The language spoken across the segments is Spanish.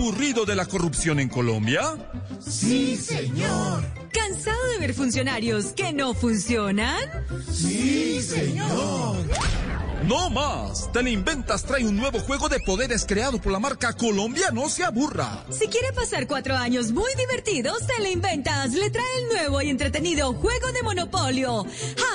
¿Aburrido de la corrupción en Colombia? Sí, señor. ¿Cansado de ver funcionarios que no funcionan? Sí, señor. No más. Teleinventas trae un nuevo juego de poderes creado por la marca Colombia No se aburra. Si quiere pasar cuatro años muy divertidos, Teleinventas le trae el nuevo y entretenido juego de Monopolio,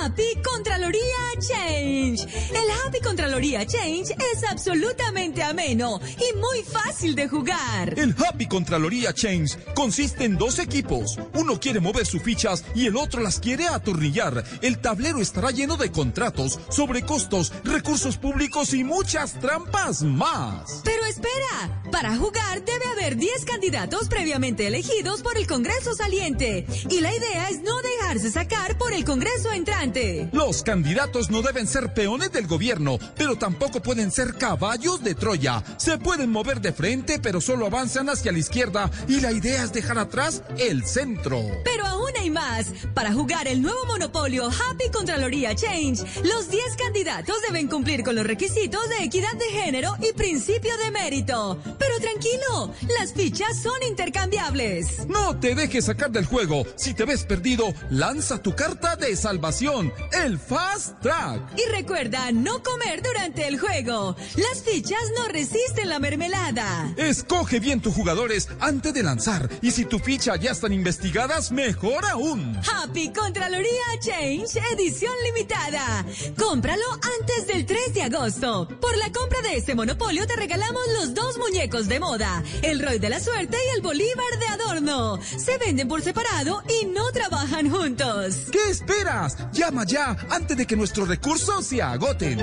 Happy Contraloría Change. El Happy Contraloría Change es absolutamente ameno y muy fácil de jugar. El Happy Contraloría Change consiste en dos equipos. Uno quiere mover sus fichas y el otro las quiere atornillar. El tablero estará lleno de contratos, sobrecostos, recursos públicos y muchas trampas más. Pero espera, para jugar debe haber 10 candidatos previamente elegidos por el Congreso saliente. Y la idea es no dejarse sacar por el Congreso entrante. Los candidatos no deben ser peones del gobierno, pero tampoco pueden ser caballos de Troya. Se pueden mover de frente, pero solo avanzan hacia la izquierda y la idea es dejar atrás el centro. Pero aún hay más. Para jugar el nuevo monopolio Happy Contraloría Change, los 10 candidatos deben cumplir con los requisitos de equidad de género y principio de mérito. Pero tranquilo, las fichas son intercambiables. No te dejes sacar del juego. Si te ves perdido, lanza tu carta de salvación, el Fast Track. Y recuerda no comer durante el juego. Las fichas no resisten la mermelada. Escoge bien tus jugadores antes de lanzar. Y si tu ficha ya están investigadas, mejor aún. Happy Contraloría Change, edición limitada. Cómpralo antes del 3 de agosto. Por la compra de este monopolio te regalamos los dos muñecos de moda, el Roy de la Suerte y el Bolívar de Adorno. Se venden por separado y no trabajan juntos. ¿Qué esperas? Llama ya antes de que nuestros recursos se agoten.